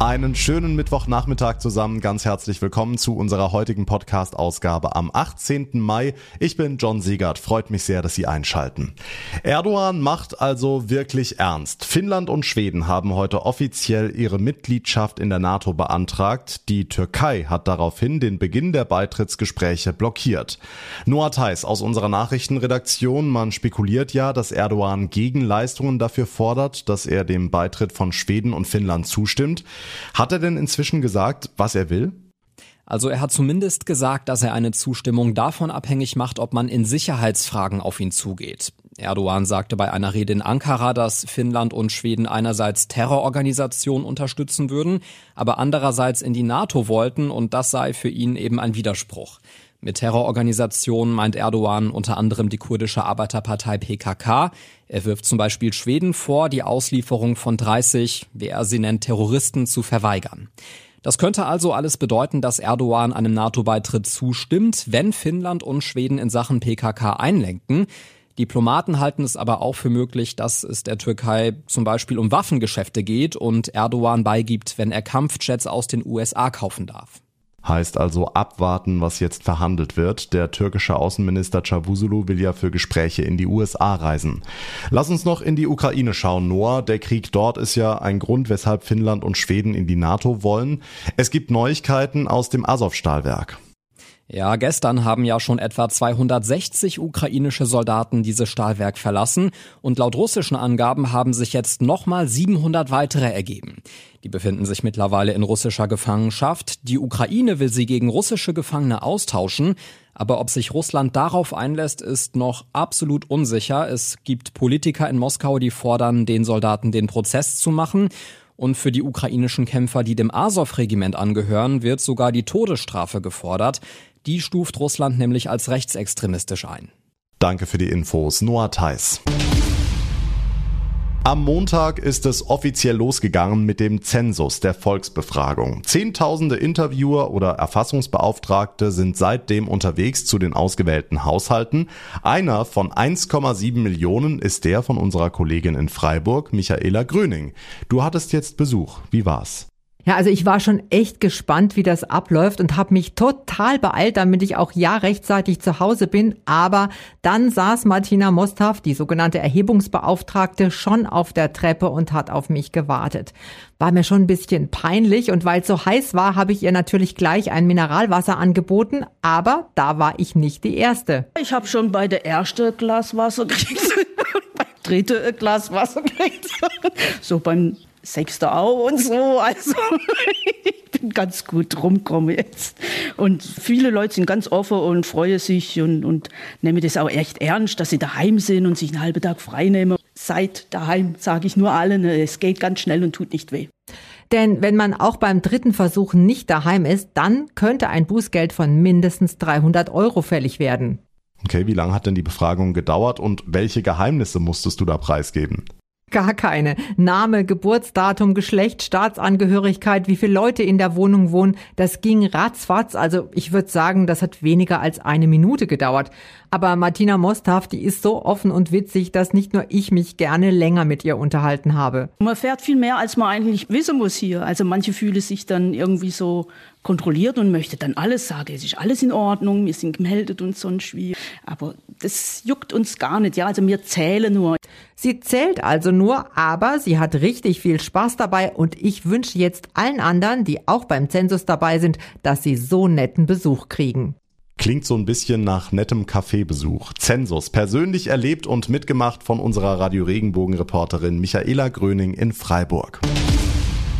Einen schönen Mittwochnachmittag zusammen. Ganz herzlich willkommen zu unserer heutigen Podcast-Ausgabe am 18. Mai. Ich bin John Siegert. Freut mich sehr, dass Sie einschalten. Erdogan macht also wirklich ernst. Finnland und Schweden haben heute offiziell ihre Mitgliedschaft in der NATO beantragt. Die Türkei hat daraufhin den Beginn der Beitrittsgespräche blockiert. Noah Theis aus unserer Nachrichtenredaktion. Man spekuliert ja, dass Erdogan Gegenleistungen dafür fordert, dass er dem Beitritt von Schweden und Finnland zustimmt. Hat er denn inzwischen gesagt, was er will? Also er hat zumindest gesagt, dass er eine Zustimmung davon abhängig macht, ob man in Sicherheitsfragen auf ihn zugeht. Erdogan sagte bei einer Rede in Ankara, dass Finnland und Schweden einerseits Terrororganisationen unterstützen würden, aber andererseits in die NATO wollten und das sei für ihn eben ein Widerspruch. Mit Terrororganisationen meint Erdogan unter anderem die kurdische Arbeiterpartei PKK. Er wirft zum Beispiel Schweden vor, die Auslieferung von 30, wie er sie nennt, Terroristen zu verweigern. Das könnte also alles bedeuten, dass Erdogan einem NATO-Beitritt zustimmt, wenn Finnland und Schweden in Sachen PKK einlenken. Diplomaten halten es aber auch für möglich, dass es der Türkei zum Beispiel um Waffengeschäfte geht und Erdogan beigibt, wenn er Kampfjets aus den USA kaufen darf. Heißt also abwarten, was jetzt verhandelt wird. Der türkische Außenminister Cavusoglu will ja für Gespräche in die USA reisen. Lass uns noch in die Ukraine schauen, Noah. Der Krieg dort ist ja ein Grund, weshalb Finnland und Schweden in die NATO wollen. Es gibt Neuigkeiten aus dem Azov-Stahlwerk. Ja, gestern haben ja schon etwa 260 ukrainische Soldaten dieses Stahlwerk verlassen und laut russischen Angaben haben sich jetzt nochmal 700 weitere ergeben. Die befinden sich mittlerweile in russischer Gefangenschaft. Die Ukraine will sie gegen russische Gefangene austauschen, aber ob sich Russland darauf einlässt, ist noch absolut unsicher. Es gibt Politiker in Moskau, die fordern, den Soldaten den Prozess zu machen. Und für die ukrainischen Kämpfer, die dem Azov-Regiment angehören, wird sogar die Todesstrafe gefordert. Die stuft Russland nämlich als rechtsextremistisch ein. Danke für die Infos, Noah Theis. Am Montag ist es offiziell losgegangen mit dem Zensus der Volksbefragung. Zehntausende Interviewer oder Erfassungsbeauftragte sind seitdem unterwegs zu den ausgewählten Haushalten. Einer von 1,7 Millionen ist der von unserer Kollegin in Freiburg, Michaela Gröning. Du hattest jetzt Besuch. Wie war's? Ja, also ich war schon echt gespannt, wie das abläuft und habe mich total beeilt, damit ich auch ja rechtzeitig zu Hause bin. Aber dann saß Martina Mosthaff, die sogenannte Erhebungsbeauftragte, schon auf der Treppe und hat auf mich gewartet. War mir schon ein bisschen peinlich und weil es so heiß war, habe ich ihr natürlich gleich ein Mineralwasser angeboten, aber da war ich nicht die Erste. Ich habe schon bei der erste Glas Wasser gekriegt, beim dritten Glas Wasser gekriegt, so beim Sechster auch und so. Also ich bin ganz gut rumgekommen jetzt. Und viele Leute sind ganz offen und freuen sich und, und nehmen das auch echt ernst, dass sie daheim sind und sich einen halben Tag frei nehmen. Seid daheim, sage ich nur allen. Es geht ganz schnell und tut nicht weh. Denn wenn man auch beim dritten Versuch nicht daheim ist, dann könnte ein Bußgeld von mindestens 300 Euro fällig werden. Okay, wie lange hat denn die Befragung gedauert und welche Geheimnisse musstest du da preisgeben? Gar keine. Name, Geburtsdatum, Geschlecht, Staatsangehörigkeit, wie viele Leute in der Wohnung wohnen, das ging ratzfatz. Also ich würde sagen, das hat weniger als eine Minute gedauert. Aber Martina Mosthaft, die ist so offen und witzig, dass nicht nur ich mich gerne länger mit ihr unterhalten habe. Man fährt viel mehr, als man eigentlich wissen muss hier. Also manche fühlen sich dann irgendwie so kontrolliert und möchte dann alles sagen, es ist alles in Ordnung, wir sind gemeldet und sonst wie. Aber das juckt uns gar nicht, ja, also wir zählen nur. Sie zählt also nur, aber sie hat richtig viel Spaß dabei und ich wünsche jetzt allen anderen, die auch beim Zensus dabei sind, dass sie so netten Besuch kriegen. Klingt so ein bisschen nach nettem Kaffeebesuch. Zensus, persönlich erlebt und mitgemacht von unserer Radio Regenbogen Reporterin Michaela Gröning in Freiburg.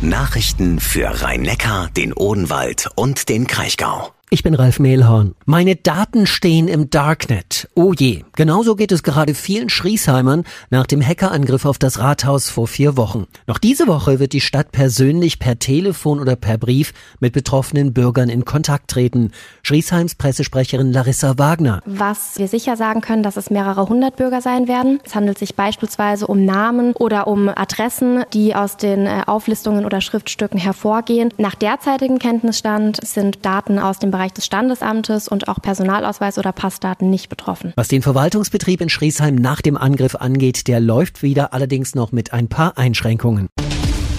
Nachrichten für Rhein-Neckar, den Odenwald und den Kraichgau. Ich bin Ralf Mehlhorn. Meine Daten stehen im Darknet. Oh je. Genauso geht es gerade vielen Schriesheimern nach dem Hackerangriff auf das Rathaus vor vier Wochen. Noch diese Woche wird die Stadt persönlich per Telefon oder per Brief mit betroffenen Bürgern in Kontakt treten. Schriesheims Pressesprecherin Larissa Wagner. Was wir sicher sagen können, dass es mehrere hundert Bürger sein werden. Es handelt sich beispielsweise um Namen oder um Adressen, die aus den äh, Auflistungen oder Schriftstücken hervorgehen. Nach derzeitigem Kenntnisstand sind Daten aus dem Bereich des Standesamtes und auch Personalausweis oder Passdaten nicht betroffen. Was den Verwaltungsbetrieb in Schriesheim nach dem Angriff angeht, der läuft wieder allerdings noch mit ein paar Einschränkungen.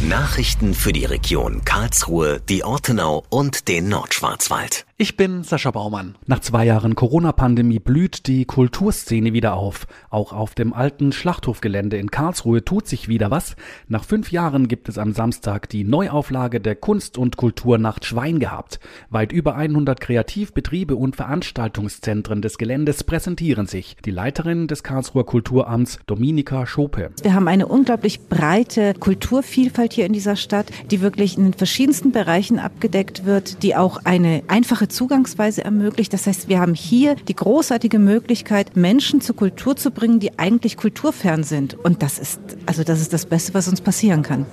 Nachrichten für die Region Karlsruhe, die Ortenau und den Nordschwarzwald. Ich bin Sascha Baumann. Nach zwei Jahren Corona-Pandemie blüht die Kulturszene wieder auf. Auch auf dem alten Schlachthofgelände in Karlsruhe tut sich wieder was. Nach fünf Jahren gibt es am Samstag die Neuauflage der Kunst- und Kulturnacht Schwein gehabt. Weit über 100 Kreativbetriebe und Veranstaltungszentren des Geländes präsentieren sich. Die Leiterin des Karlsruher Kulturamts, Dominika Schope. Wir haben eine unglaublich breite Kulturvielfalt hier in dieser Stadt, die wirklich in den verschiedensten Bereichen abgedeckt wird, die auch eine einfache einfache Zugangsweise ermöglicht. Das heißt, wir haben hier die großartige Möglichkeit, Menschen zur Kultur zu bringen, die eigentlich kulturfern sind. Und das ist, also das ist das Beste, was uns passieren kann.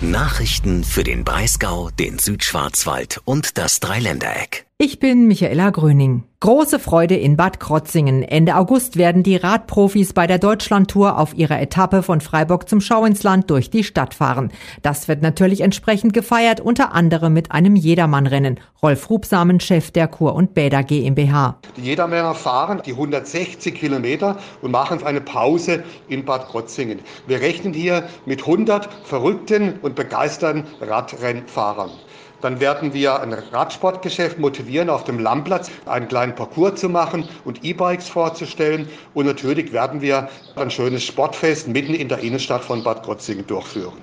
Nachrichten für den Breisgau, den Südschwarzwald und das Dreiländereck. Ich bin Michaela Gröning. Große Freude in Bad Krotzingen. Ende August werden die Radprofis bei der Deutschlandtour auf ihrer Etappe von Freiburg zum Schauinsland durch die Stadt fahren. Das wird natürlich entsprechend gefeiert, unter anderem mit einem Jedermannrennen. Rolf Rubsamen, Chef der Kur und Bäder GmbH. Die Jedermänner fahren die 160 Kilometer und machen eine Pause in Bad Krotzingen. Wir rechnen hier mit 100 verrückten und begeisterten Radrennfahrern. Dann werden wir ein Radsportgeschäft motivieren, auf dem Lammplatz einen kleinen Parcours zu machen und E-Bikes vorzustellen. Und natürlich werden wir ein schönes Sportfest mitten in der Innenstadt von Bad Krotzingen durchführen.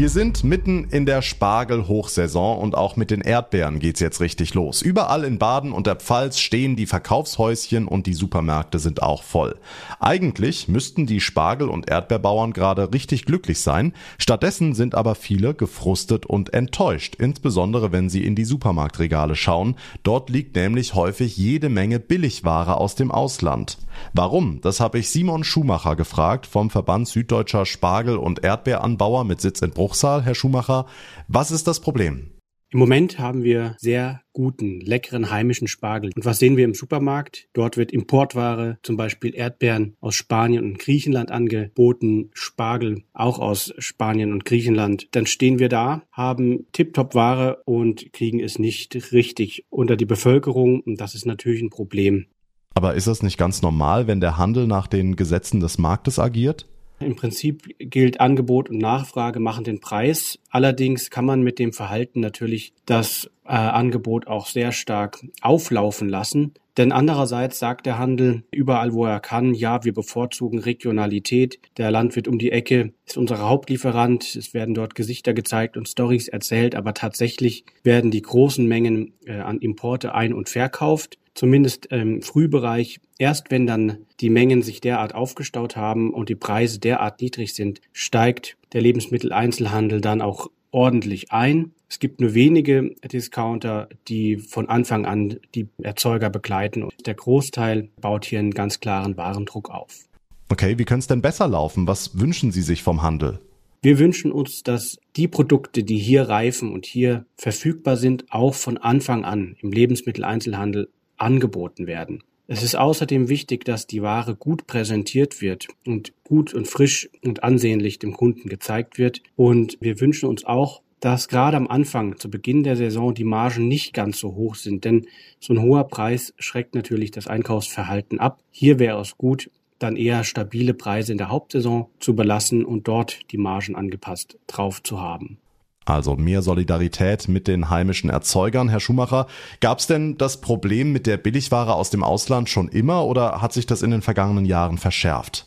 Wir sind mitten in der Spargelhochsaison und auch mit den Erdbeeren geht's jetzt richtig los. Überall in Baden und der Pfalz stehen die Verkaufshäuschen und die Supermärkte sind auch voll. Eigentlich müssten die Spargel- und Erdbeerbauern gerade richtig glücklich sein. Stattdessen sind aber viele gefrustet und enttäuscht, insbesondere wenn sie in die Supermarktregale schauen. Dort liegt nämlich häufig jede Menge Billigware aus dem Ausland. Warum? Das habe ich Simon Schumacher gefragt vom Verband Süddeutscher Spargel- und Erdbeeranbauer mit Sitz in Bruchsal. Herr Schumacher, was ist das Problem? Im Moment haben wir sehr guten, leckeren heimischen Spargel. Und was sehen wir im Supermarkt? Dort wird Importware, zum Beispiel Erdbeeren aus Spanien und Griechenland angeboten, Spargel auch aus Spanien und Griechenland. Dann stehen wir da, haben Tip-Top-Ware und kriegen es nicht richtig unter die Bevölkerung. Und das ist natürlich ein Problem. Aber ist das nicht ganz normal, wenn der Handel nach den Gesetzen des Marktes agiert? Im Prinzip gilt Angebot und Nachfrage machen den Preis. Allerdings kann man mit dem Verhalten natürlich das äh, Angebot auch sehr stark auflaufen lassen. Denn andererseits sagt der Handel überall, wo er kann, ja, wir bevorzugen Regionalität. Der Landwirt um die Ecke ist unser Hauptlieferant. Es werden dort Gesichter gezeigt und Stories erzählt, aber tatsächlich werden die großen Mengen äh, an Importe ein- und verkauft zumindest im Frühbereich, erst wenn dann die Mengen sich derart aufgestaut haben und die Preise derart niedrig sind, steigt der Lebensmitteleinzelhandel dann auch ordentlich ein. Es gibt nur wenige Discounter, die von Anfang an die Erzeuger begleiten. Und der Großteil baut hier einen ganz klaren Warendruck auf. Okay, wie könnte es denn besser laufen? Was wünschen Sie sich vom Handel? Wir wünschen uns, dass die Produkte, die hier reifen und hier verfügbar sind, auch von Anfang an im Lebensmitteleinzelhandel angeboten werden. Es ist außerdem wichtig, dass die Ware gut präsentiert wird und gut und frisch und ansehnlich dem Kunden gezeigt wird. Und wir wünschen uns auch, dass gerade am Anfang, zu Beginn der Saison, die Margen nicht ganz so hoch sind, denn so ein hoher Preis schreckt natürlich das Einkaufsverhalten ab. Hier wäre es gut, dann eher stabile Preise in der Hauptsaison zu belassen und dort die Margen angepasst drauf zu haben. Also mehr Solidarität mit den heimischen Erzeugern. Herr Schumacher, gab es denn das Problem mit der Billigware aus dem Ausland schon immer oder hat sich das in den vergangenen Jahren verschärft?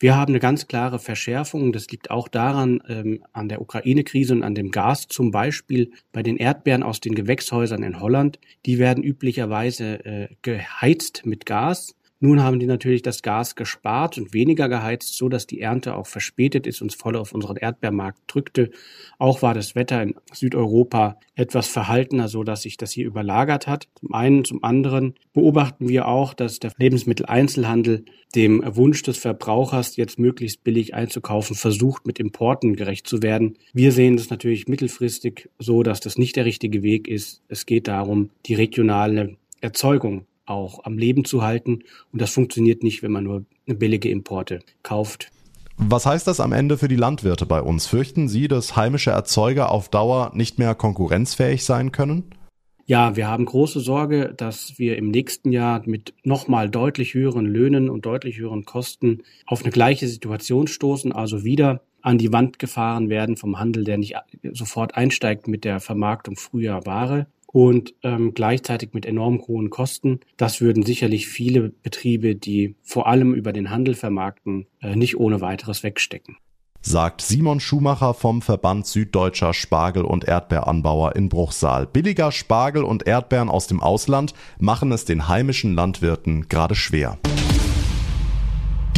Wir haben eine ganz klare Verschärfung. Das liegt auch daran, ähm, an der Ukraine-Krise und an dem Gas zum Beispiel bei den Erdbeeren aus den Gewächshäusern in Holland. Die werden üblicherweise äh, geheizt mit Gas. Nun haben die natürlich das Gas gespart und weniger geheizt, so dass die Ernte auch verspätet ist, uns voll auf unseren Erdbeermarkt drückte. Auch war das Wetter in Südeuropa etwas verhaltener, so dass sich das hier überlagert hat. Zum einen, zum anderen beobachten wir auch, dass der Lebensmitteleinzelhandel dem Wunsch des Verbrauchers, jetzt möglichst billig einzukaufen, versucht, mit Importen gerecht zu werden. Wir sehen das natürlich mittelfristig so, dass das nicht der richtige Weg ist. Es geht darum, die regionale Erzeugung auch am Leben zu halten. Und das funktioniert nicht, wenn man nur billige Importe kauft. Was heißt das am Ende für die Landwirte bei uns? Fürchten Sie, dass heimische Erzeuger auf Dauer nicht mehr konkurrenzfähig sein können? Ja, wir haben große Sorge, dass wir im nächsten Jahr mit nochmal deutlich höheren Löhnen und deutlich höheren Kosten auf eine gleiche Situation stoßen, also wieder an die Wand gefahren werden vom Handel, der nicht sofort einsteigt mit der Vermarktung früher Ware und ähm, gleichzeitig mit enorm hohen Kosten. Das würden sicherlich viele Betriebe, die vor allem über den Handel vermarkten, äh, nicht ohne weiteres wegstecken sagt Simon Schumacher vom Verband Süddeutscher Spargel- und Erdbeeranbauer in Bruchsal. Billiger Spargel und Erdbeeren aus dem Ausland machen es den heimischen Landwirten gerade schwer.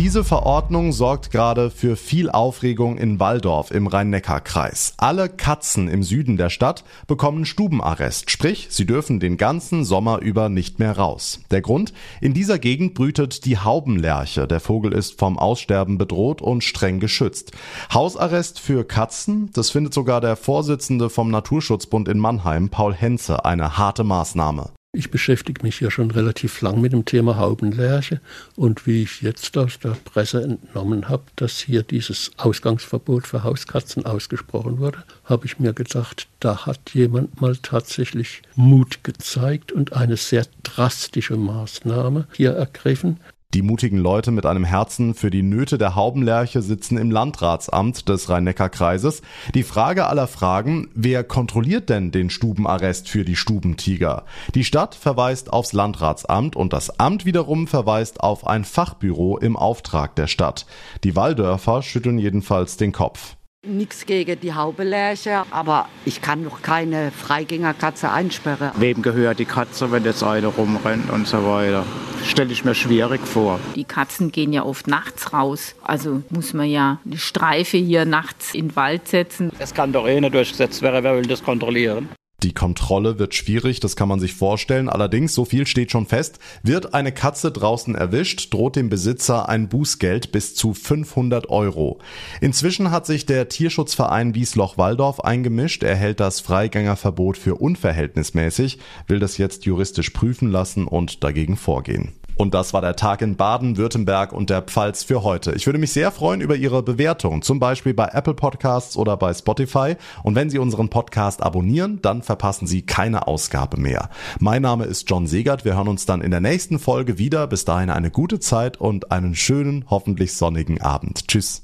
Diese Verordnung sorgt gerade für viel Aufregung in Walldorf im Rhein-Neckar-Kreis. Alle Katzen im Süden der Stadt bekommen Stubenarrest, sprich, sie dürfen den ganzen Sommer über nicht mehr raus. Der Grund? In dieser Gegend brütet die Haubenlerche. Der Vogel ist vom Aussterben bedroht und streng geschützt. Hausarrest für Katzen? Das findet sogar der Vorsitzende vom Naturschutzbund in Mannheim, Paul Henze, eine harte Maßnahme. Ich beschäftige mich ja schon relativ lang mit dem Thema Haubenlerche und wie ich jetzt aus der Presse entnommen habe, dass hier dieses Ausgangsverbot für Hauskatzen ausgesprochen wurde, habe ich mir gedacht, da hat jemand mal tatsächlich Mut gezeigt und eine sehr drastische Maßnahme hier ergriffen. Die mutigen Leute mit einem Herzen für die Nöte der Haubenlerche sitzen im Landratsamt des Rhein-Neckar-Kreises. Die Frage aller Fragen, wer kontrolliert denn den Stubenarrest für die Stubentiger? Die Stadt verweist aufs Landratsamt und das Amt wiederum verweist auf ein Fachbüro im Auftrag der Stadt. Die Walldörfer schütteln jedenfalls den Kopf. Nichts gegen die Haubelärche, aber ich kann doch keine Freigängerkatze einsperren. Wem gehört die Katze, wenn jetzt eine rumrennt und so weiter? Stelle ich mir schwierig vor. Die Katzen gehen ja oft nachts raus. Also muss man ja eine Streife hier nachts in den Wald setzen. Es kann doch eh nicht durchgesetzt werden, wer will das kontrollieren? Die Kontrolle wird schwierig, das kann man sich vorstellen. Allerdings, so viel steht schon fest, wird eine Katze draußen erwischt, droht dem Besitzer ein Bußgeld bis zu 500 Euro. Inzwischen hat sich der Tierschutzverein Wiesloch-Walldorf eingemischt. Er hält das Freigängerverbot für unverhältnismäßig, will das jetzt juristisch prüfen lassen und dagegen vorgehen. Und das war der Tag in Baden, Württemberg und der Pfalz für heute. Ich würde mich sehr freuen über Ihre Bewertung, zum Beispiel bei Apple Podcasts oder bei Spotify. Und wenn Sie unseren Podcast abonnieren, dann verpassen Sie keine Ausgabe mehr. Mein Name ist John Segert. Wir hören uns dann in der nächsten Folge wieder. Bis dahin eine gute Zeit und einen schönen, hoffentlich sonnigen Abend. Tschüss.